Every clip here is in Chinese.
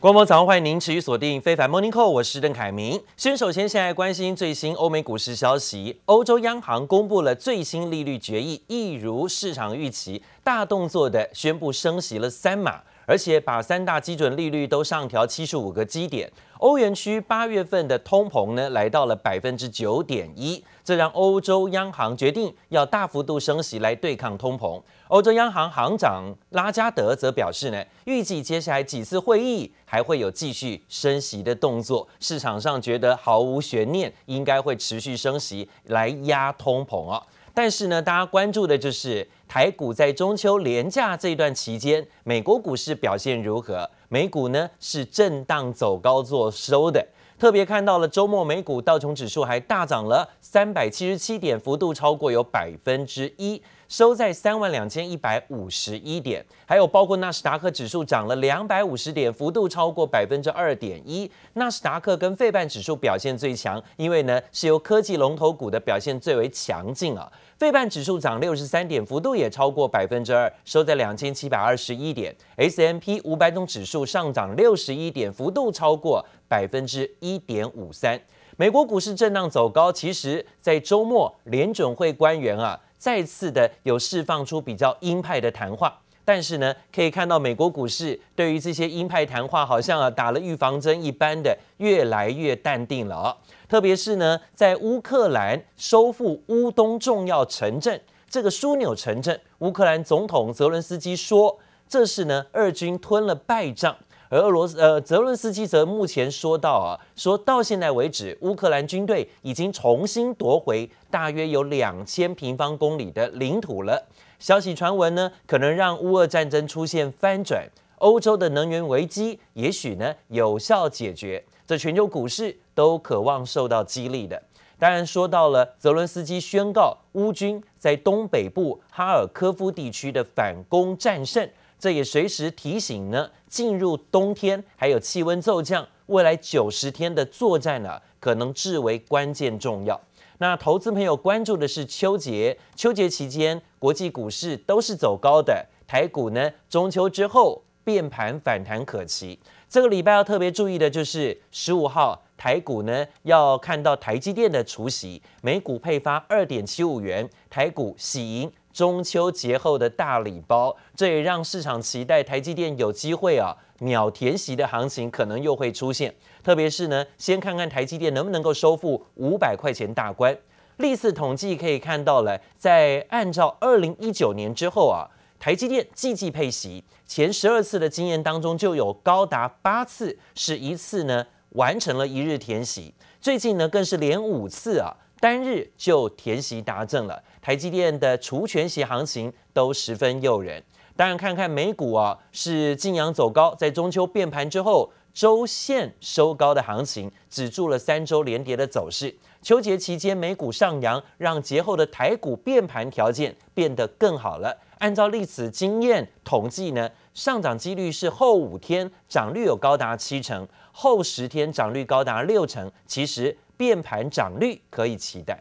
观众早上，欢迎您持续锁定非凡 Morning Call，我是邓凯明。先首先现在关心最新欧美股市消息，欧洲央行公布了最新利率决议，一如市场预期，大动作的宣布升息了三码。而且把三大基准利率都上调七十五个基点，欧元区八月份的通膨呢来到了百分之九点一，这让欧洲央行决定要大幅度升息来对抗通膨。欧洲央行行长拉加德则表示呢，预计接下来几次会议还会有继续升息的动作，市场上觉得毫无悬念，应该会持续升息来压通膨啊。但是呢，大家关注的就是台股在中秋连假这段期间，美国股市表现如何？美股呢是震荡走高做收的，特别看到了周末美股道琼指数还大涨了三百七十七点，幅度超过有百分之一。收在三万两千一百五十一点，还有包括纳斯达克指数涨了两百五十点，幅度超过百分之二点一。纳斯达克跟费半指数表现最强，因为呢是由科技龙头股的表现最为强劲啊。费半指数涨六十三点，幅度也超过百分之二，收在两千七百二十一点。S M P 五百种指数上涨六十一点，幅度超过百分之一点五三。美国股市震荡走高，其实在周末联准会官员啊。再次的有释放出比较鹰派的谈话，但是呢，可以看到美国股市对于这些鹰派谈话，好像啊打了预防针一般的越来越淡定了哦。特别是呢，在乌克兰收复乌东重要城镇这个枢纽城镇，乌克兰总统泽伦斯基说，这是呢俄军吞了败仗。而俄罗斯呃，泽伦斯基则目前说到啊，说到现在为止，乌克兰军队已经重新夺回大约有两千平方公里的领土了。消息传闻呢，可能让乌俄战争出现翻转，欧洲的能源危机也许呢有效解决，这全球股市都渴望受到激励的。当然，说到了泽伦斯基宣告乌军在东北部哈尔科夫地区的反攻战胜。这也随时提醒呢，进入冬天还有气温骤降，未来九十天的作战呢、可能至为关键重要。那投资朋友关注的是秋节，秋节期间国际股市都是走高的，台股呢，中秋之后变盘反弹可期。这个礼拜要特别注意的就是十五号台股呢，要看到台积电的除息，每股配发二点七五元，台股喜迎。中秋节后的大礼包，这也让市场期待台积电有机会啊秒填席的行情可能又会出现。特别是呢，先看看台积电能不能够收复五百块钱大关。历次统计可以看到了，在按照二零一九年之后啊，台积电季季配息，前十二次的经验当中就有高达八次是一次呢完成了一日填息，最近呢更是连五次啊。单日就填息达阵了，台积电的除权息行情都十分诱人。当然，看看美股啊，是劲扬走高，在中秋变盘之后，周线收高的行情止住了三周连跌的走势。秋节期间美股上扬，让节后的台股变盘条件变得更好了。按照历史经验统计呢，上涨几率是后五天涨率有高达七成，后十天涨率高达六成。其实。变盘涨率可以期待。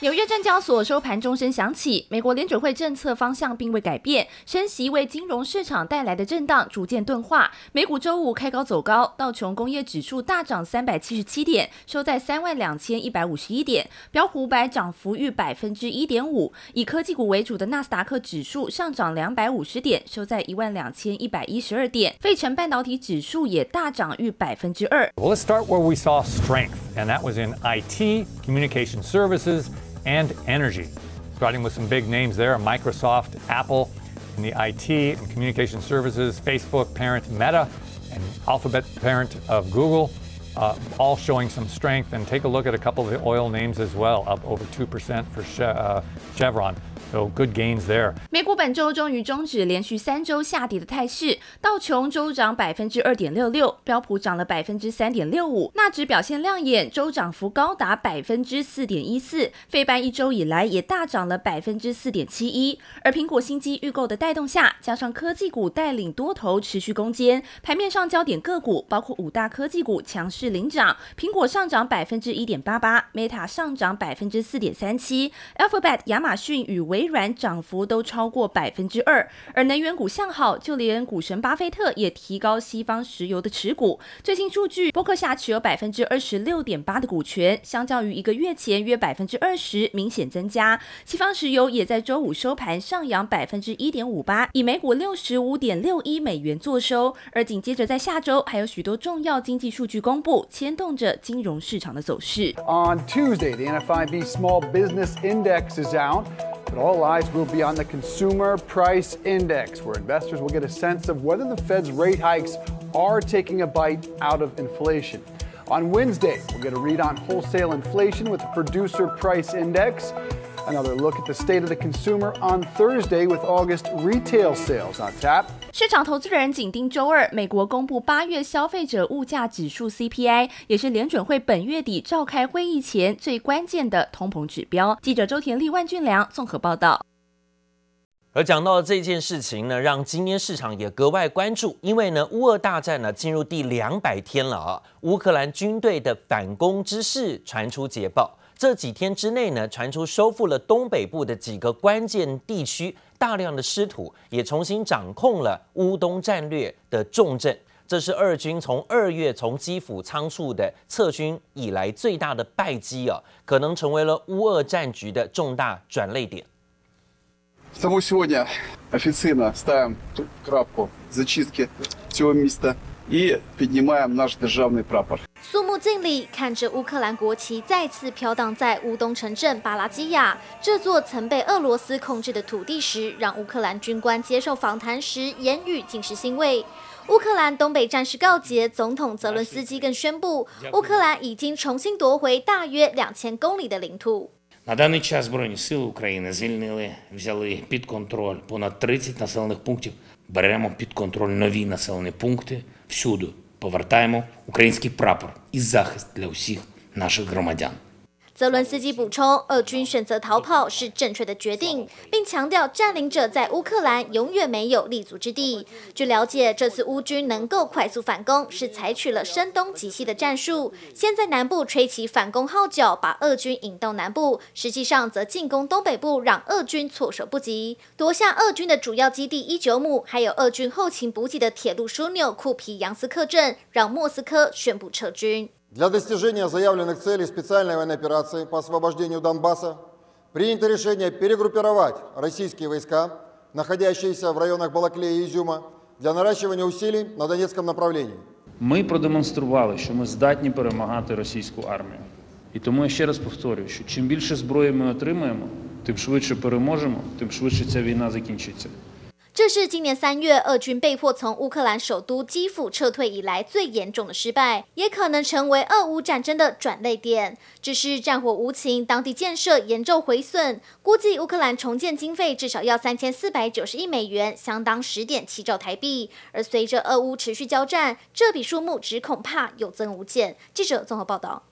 纽约证交所收盘钟声响起，美国联准会政策方向并未改变，升息为金融市场带来的震荡逐渐钝化。美股周五开高走高，道琼工业指数大涨三百七十七点，收在三万两千一百五十一点；标普五百涨幅逾百分之一点五，以科技股为主的纳斯达克指数上涨两百五十点，收在一万两千一百一十二点；费城半导体指数也大涨逾百分之二。Well, let's start where we saw strength, and that was in IT, communication services. And energy. Starting with some big names there Microsoft, Apple, in the IT and communication services, Facebook, parent Meta, and Alphabet, parent of Google, uh, all showing some strength. And take a look at a couple of the oil names as well, up over 2% for che- uh, Chevron. So good gains there. 美股本周终于终止连续三周下跌的态势，道琼周涨百分之二点六六，标普涨了百分之三点六五，纳指表现亮眼，周涨幅高达百分之四点一四，费半一周以来也大涨了百分之四点七一。而苹果新机预购的带动下，加上科技股带领多头持续攻坚，盘面上焦点个股包括五大科技股强势领涨，苹果上涨百分之一点八八，Meta 上涨百分之四点三七，Alphabet、亚马逊与微微软涨幅都超过百分之二。而能源股向好，就连股神巴菲特也提高西方石油的持股。最新数据，波克夏持有百分之二十六点八的股权，相较于一个月前约百分之二十，明显增加。西方石油也在周五收盘上扬百分之一点五八，以每股六十五点六一美元作收。而紧接着在下周还有许多重要经济数据公布，牵动着金融市场的走势。On Tuesday, the NFIB Small Business Index is out. All eyes will be on the Consumer Price Index, where investors will get a sense of whether the Fed's rate hikes are taking a bite out of inflation. On Wednesday, we'll get a read on wholesale inflation with the Producer Price Index. Another look at the state of the consumer on Thursday with August retail sales on tap. 市场投资人紧盯周二，美国公布八月消费者物价指数 CPI，也是联准会本月底召开会议前最关键的通膨指标。记者周田利、万俊良综合报道。而讲到这件事情呢，让今天市场也格外关注，因为呢，乌俄大战呢进入第两百天了啊，乌克兰军队的反攻之势传出捷报。这几天之内呢，传出收复了东北部的几个关键地区，大量的失土，也重新掌控了乌东战略的重镇。这是俄军从二月从基辅仓促的撤军以来最大的败绩啊，可能成为了乌俄战局的重大转捩点。肃穆敬礼，看着乌克兰国旗再次飘荡在乌东城镇巴拉基亚这座曾被俄罗斯控制的土地时，让乌克兰军官接受访谈时言语尽是欣慰。乌克兰东北战事告捷，总统泽伦斯基更宣布，乌克兰已经重新夺回大约两千公里的领土。повертаємо український прапор і захист для усіх наших громадян. 泽伦斯基补充，俄军选择逃跑是正确的决定，并强调占领者在乌克兰永远没有立足之地。据了解，这次乌军能够快速反攻，是采取了声东击西的战术，先在南部吹起反攻号角，把俄军引到南部；实际上则进攻东北部，让俄军措手不及，夺下俄军的主要基地伊久姆，还有俄军后勤补给的铁路枢纽库皮扬斯克镇，让莫斯科宣布撤军。Для достижения заявленных целей специальной военной операции по освобождению Донбасса принято решение перегруппировать российские войска, находящиеся в районах Балаклея и Изюма, для наращивания усилий на Донецком направлении. Ми продемонстрували, що ми здатні перемагати російську армію. І тому я ще раз повторюю, що чим більше зброї ми отримаємо, тим швидше переможемо, тим швидше ця війна закінчиться. 这是今年三月俄军被迫从乌克兰首都基辅撤退以来最严重的失败，也可能成为俄乌战争的转捩点。只是战火无情，当地建设严重毁损，估计乌克兰重建经费至少要三千四百九十亿美元，相当十点七兆台币。而随着俄乌持续交战，这笔数目只恐怕有增无减。记者综合报道。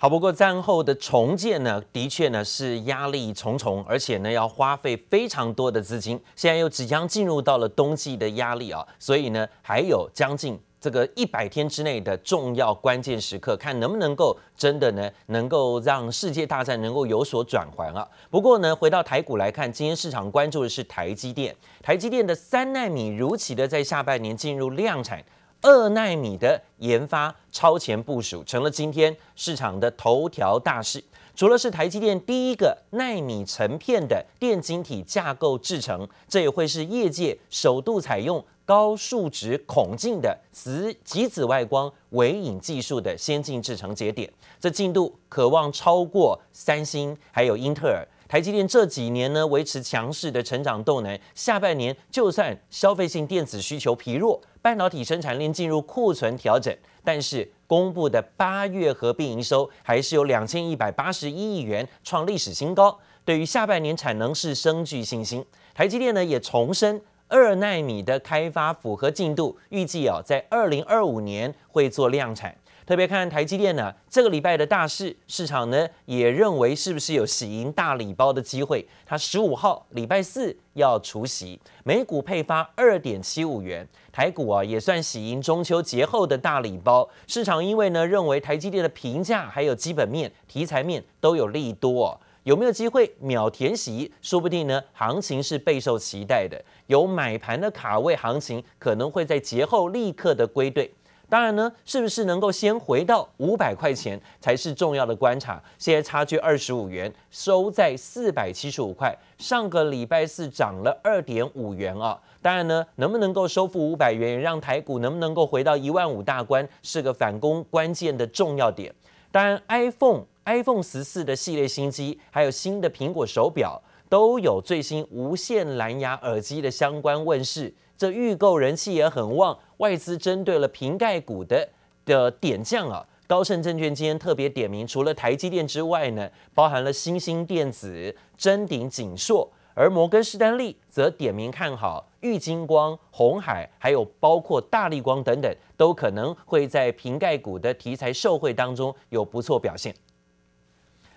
好，不过战后的重建呢，的确呢是压力重重，而且呢要花费非常多的资金。现在又即将进入到了冬季的压力啊，所以呢还有将近这个一百天之内的重要关键时刻，看能不能够真的呢能够让世界大战能够有所转圜啊。不过呢，回到台股来看，今天市场关注的是台积电，台积电的三纳米如期的在下半年进入量产。二纳米的研发超前部署，成了今天市场的头条大事。除了是台积电第一个纳米成片的电晶体架构制程，这也会是业界首度采用高数值孔径的磁极紫外光微影技术的先进制程节点。这进度可望超过三星还有英特尔。台积电这几年呢维持强势的成长动能，下半年就算消费性电子需求疲弱，半导体生产链进入库存调整，但是公布的八月合并营收还是有两千一百八十一亿元，创历史新高。对于下半年产能是深具信心。台积电呢也重申二纳米的开发符合进度，预计啊在二零二五年会做量产。特别看台积电呢，这个礼拜的大事，市场呢也认为是不是有喜迎大礼包的机会？它十五号礼拜四要除息，每股配发二点七五元，台股啊也算喜迎中秋节后的大礼包。市场因为呢认为台积电的评价还有基本面、题材面都有利多。有没有机会秒填息？说不定呢，行情是备受期待的，有买盘的卡位，行情可能会在节后立刻的归队。当然呢，是不是能够先回到五百块钱才是重要的观察。现在差距二十五元，收在四百七十五块。上个礼拜四涨了二点五元啊。当然呢，能不能够收复五百元，让台股能不能够回到一万五大关，是个反攻关键的重要点。当然，iPhone iPhone 十四的系列新机，还有新的苹果手表，都有最新无线蓝牙耳机的相关问世。这预购人气也很旺，外资针对了瓶盖股的的点将啊，高盛证券今天特别点名，除了台积电之外呢，包含了新兴电子、臻鼎、景硕，而摩根士丹利则点名看好玉金光、红海，还有包括大力光等等，都可能会在瓶盖股的题材受惠当中有不错表现。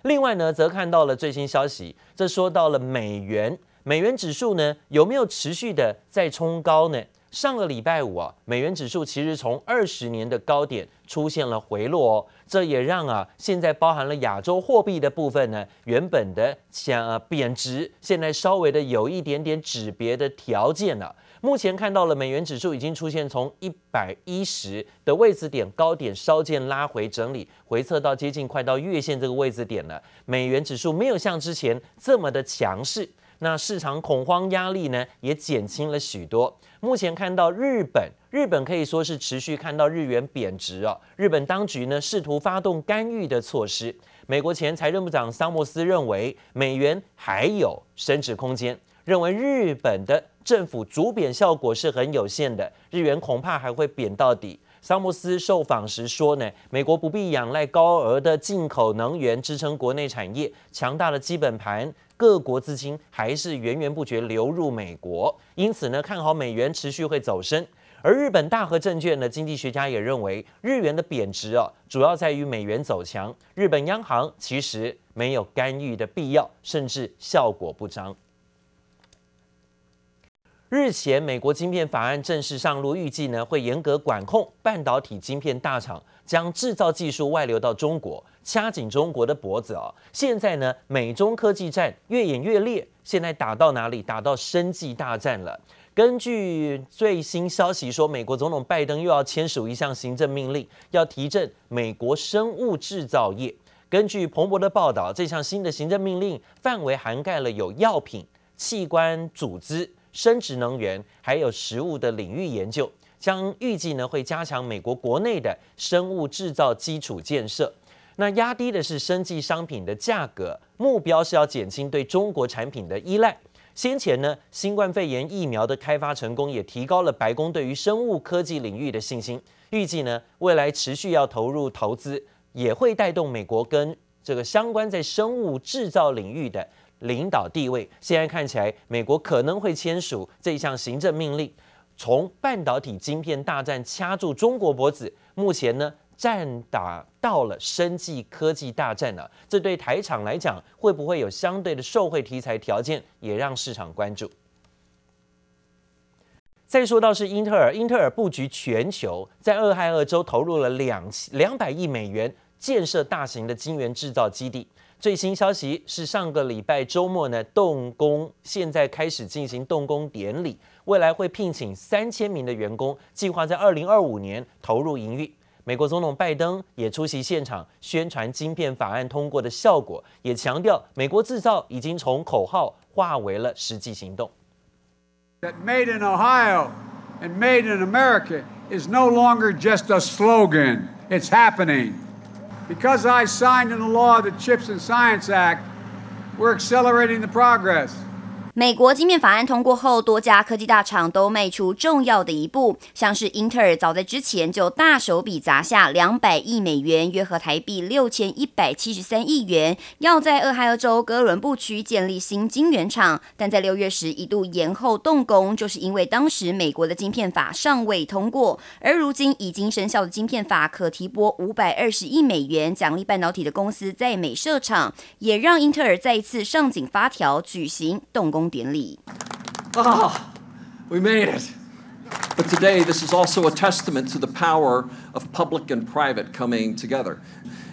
另外呢，则看到了最新消息，这说到了美元。美元指数呢，有没有持续的在冲高呢？上个礼拜五啊，美元指数其实从二十年的高点出现了回落哦，这也让啊现在包含了亚洲货币的部分呢，原本的想呃贬值，现在稍微的有一点点止跌的条件了。目前看到了美元指数已经出现从一百一十的位置点高点稍见拉回整理，回测到接近快到月线这个位置点了。美元指数没有像之前这么的强势。那市场恐慌压力呢，也减轻了许多。目前看到日本，日本可以说是持续看到日元贬值哦。日本当局呢，试图发动干预的措施。美国前财政部长桑莫斯认为，美元还有升值空间，认为日本的政府逐贬效果是很有限的，日元恐怕还会贬到底。桑莫斯受访时说呢，美国不必仰赖高额的进口能源支撑国内产业，强大的基本盘，各国资金还是源源不绝流入美国，因此呢，看好美元持续会走升。而日本大和证券的经济学家也认为，日元的贬值啊，主要在于美元走强，日本央行其实没有干预的必要，甚至效果不彰。日前，美国晶片法案正式上路，预计呢会严格管控半导体晶片大厂将制造技术外流到中国，掐紧中国的脖子哦！现在呢，美中科技战越演越烈，现在打到哪里？打到生技大战了。根据最新消息说，美国总统拜登又要签署一项行政命令，要提振美国生物制造业。根据彭博的报道，这项新的行政命令范围涵盖了有药品、器官组织。生质能源还有食物的领域研究，将预计呢会加强美国国内的生物制造基础建设。那压低的是生技商品的价格，目标是要减轻对中国产品的依赖。先前呢，新冠肺炎疫苗的开发成功，也提高了白宫对于生物科技领域的信心。预计呢，未来持续要投入投资，也会带动美国跟这个相关在生物制造领域的。领导地位，现在看起来，美国可能会签署这项行政命令，从半导体晶片大战掐住中国脖子，目前呢，战打到了生技科技大战了。这对台厂来讲，会不会有相对的受惠题材条件，也让市场关注。再说到是英特尔，英特尔布局全球，在俄亥俄州投入了两两百亿美元，建设大型的晶圆制造基地。最新消息是，上个礼拜周末呢，动工，现在开始进行动工典礼，未来会聘请三千名的员工，计划在二零二五年投入营运。美国总统拜登也出席现场，宣传晶片法案通过的效果，也强调美国制造已经从口号化为了实际行动。That made in Ohio and made in America is no longer just a slogan. It's happening. Because I signed into law the CHIPS and Science Act, we're accelerating the progress. 美国晶片法案通过后，多家科技大厂都迈出重要的一步。像是英特尔，早在之前就大手笔砸下两百亿美元，约合台币六千一百七十三亿元，要在俄亥俄州哥伦布区建立新晶圆厂。但在六月时一度延后动工，就是因为当时美国的晶片法尚未通过。而如今已经生效的晶片法，可提拨五百二十亿美元奖励半导体的公司在美设厂，也让英特尔再一次上紧发条，举行动工 we made it. But today, this is also a testament to the power of public and private coming together.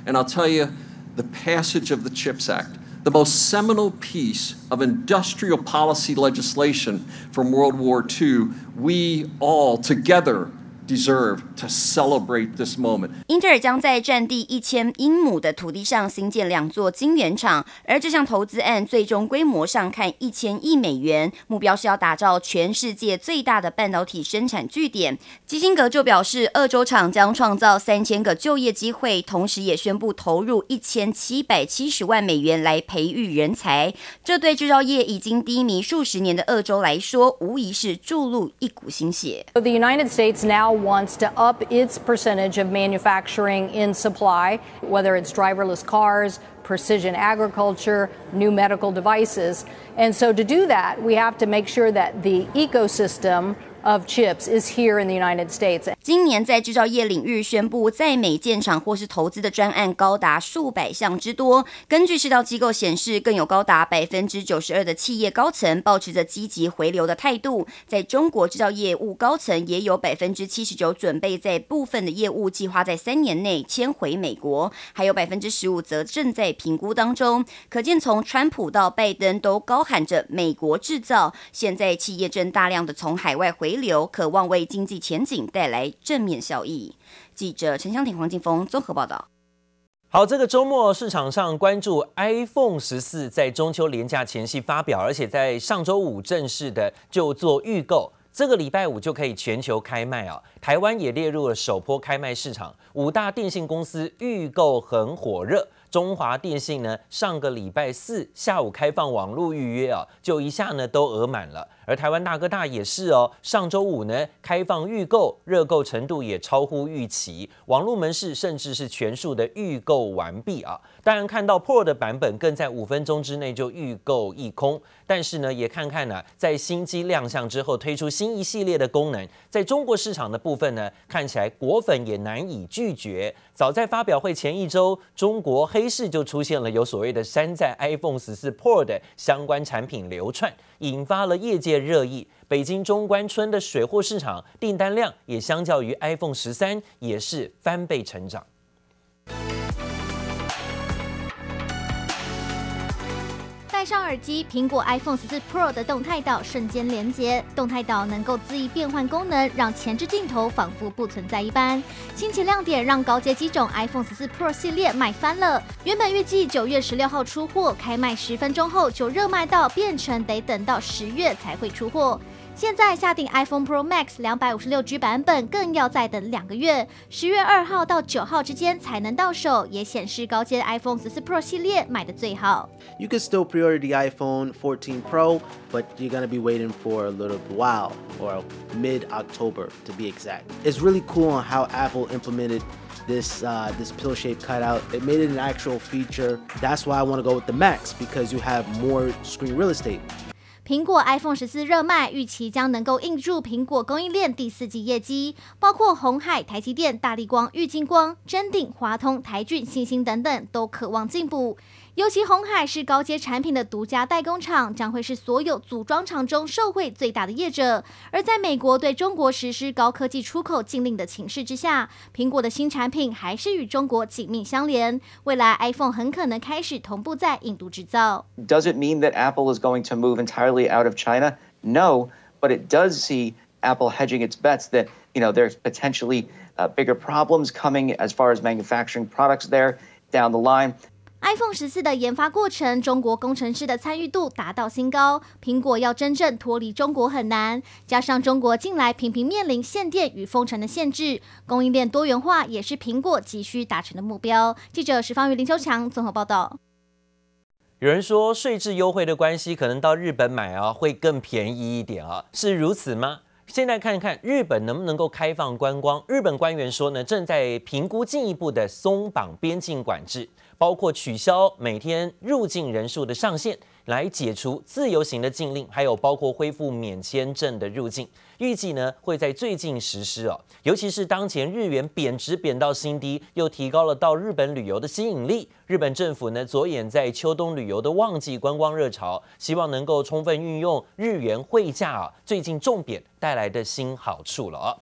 And I'll tell you, the passage of the CHIPS Act the most seminal piece of industrial policy legislation from World War II, we all together deserve to celebrate this moment. 英特尔将在占地一千英亩的土地上新建两座晶圆厂，而这项投资案最终规模上看一千亿美元，目标是要打造全世界最大的半导体生产据点。基辛格就表示，二州厂将创造三千个就业机会，同时也宣布投入一千七百七十万美元来培育人才。这对制造业已经低迷数十年的二州来说，无疑是注入一股新血。The United States now wants to up its percentage of manufacturing in supply, whether it's driverless cars, precision agriculture, new medical devices. And so to do that, we have to make sure that the ecosystem of chips is here in the United States. 今年在制造业领域宣布在美建厂或是投资的专案高达数百项之多。根据市道机构显示，更有高达百分之九十二的企业高层保持着积极回流的态度。在中国制造业务高层也有百分之七十九准备在部分的业务计划在三年内迁回美国，还有百分之十五则正在评估当中。可见从川普到拜登都高喊着美国制造，现在企业正大量的从海外回。回流渴望为经济前景带来正面效益。记者陈湘婷、黄金峰综合报道。好，这个周末市场上关注 iPhone 十四在中秋连假前夕发表，而且在上周五正式的就做预购，这个礼拜五就可以全球开卖啊。台湾也列入了首波开卖市场，五大电信公司预购很火热。中华电信呢，上个礼拜四下午开放网络预约啊，就一下呢都额满了。而台湾大哥大也是哦，上周五呢开放预购，热购程度也超乎预期，网络门市甚至是全数的预购完毕啊。当然看到 Pro 的版本更在五分钟之内就预购一空，但是呢也看看呢、在新机亮相之后推出新一系列的功能，在中国市场的部分呢，看起来果粉也难以拒绝。早在发表会前一周，中国黑市就出现了有所谓的山寨 iPhone 十四 Pro 的相关产品流窜，引发了业界热议，北京中关村的水货市场订单量也相较于 iPhone 十三也是翻倍成长。戴上耳机，苹果 iPhone 十四 Pro 的动态岛瞬间连接，动态岛能够恣意变换功能，让前置镜头仿佛不存在一般。新奇亮点让高阶机种 iPhone 十四 Pro 系列卖翻了。原本预计九月十六号出货，开卖十分钟后就热卖到变成得等到十月才会出货。现在下订 iPhone Pro Max 两百五十六 G 版本，更要再等两个月，十月二号到九号之间才能到手，也显示高阶 iPhone 十四 Pro 系列卖得最好。You can still pre-order the iPhone 14 Pro, but you're gonna be waiting for a little while, or mid-October to be exact. It's really cool on how Apple implemented this uh, this pill-shaped cutout. It made it an actual feature. That's why I want to go with the Max because you have more screen real estate. 苹果 iPhone 十四热卖，预期将能够印住苹果供应链第四季业绩，包括红海、台积电、大力光、玉晶光、臻鼎、华通、台郡、信心等等，都渴望进步。尤其鸿海是高阶产品的独家代工厂，将会是所有组装厂中受惠最大的业者。而在美国对中国实施高科技出口禁令的情势之下，苹果的新产品还是与中国紧密相连。未来 iPhone 很可能开始同步在印度制造。Does it mean that Apple is going to move entirely out of China? No, but it does see Apple hedging its bets that, you know, there's potentially bigger problems coming as far as manufacturing products there down the line. iPhone 十四的研发过程，中国工程师的参与度达到新高。苹果要真正脱离中国很难，加上中国近来频频面临限电与封城的限制，供应链多元化也是苹果急需达成的目标。记者石方瑜、林秋强综合报道。有人说税制优惠的关系，可能到日本买啊会更便宜一点啊，是如此吗？现在看看日本能不能够开放观光。日本官员说呢，正在评估进一步的松绑边境管制。包括取消每天入境人数的上限，来解除自由行的禁令，还有包括恢复免签证的入境，预计呢会在最近实施哦。尤其是当前日元贬值贬到新低，又提高了到日本旅游的吸引力。日本政府呢着眼在秋冬旅游的旺季观光热潮，希望能够充分运用日元汇价啊最近重贬带来的新好处了哦。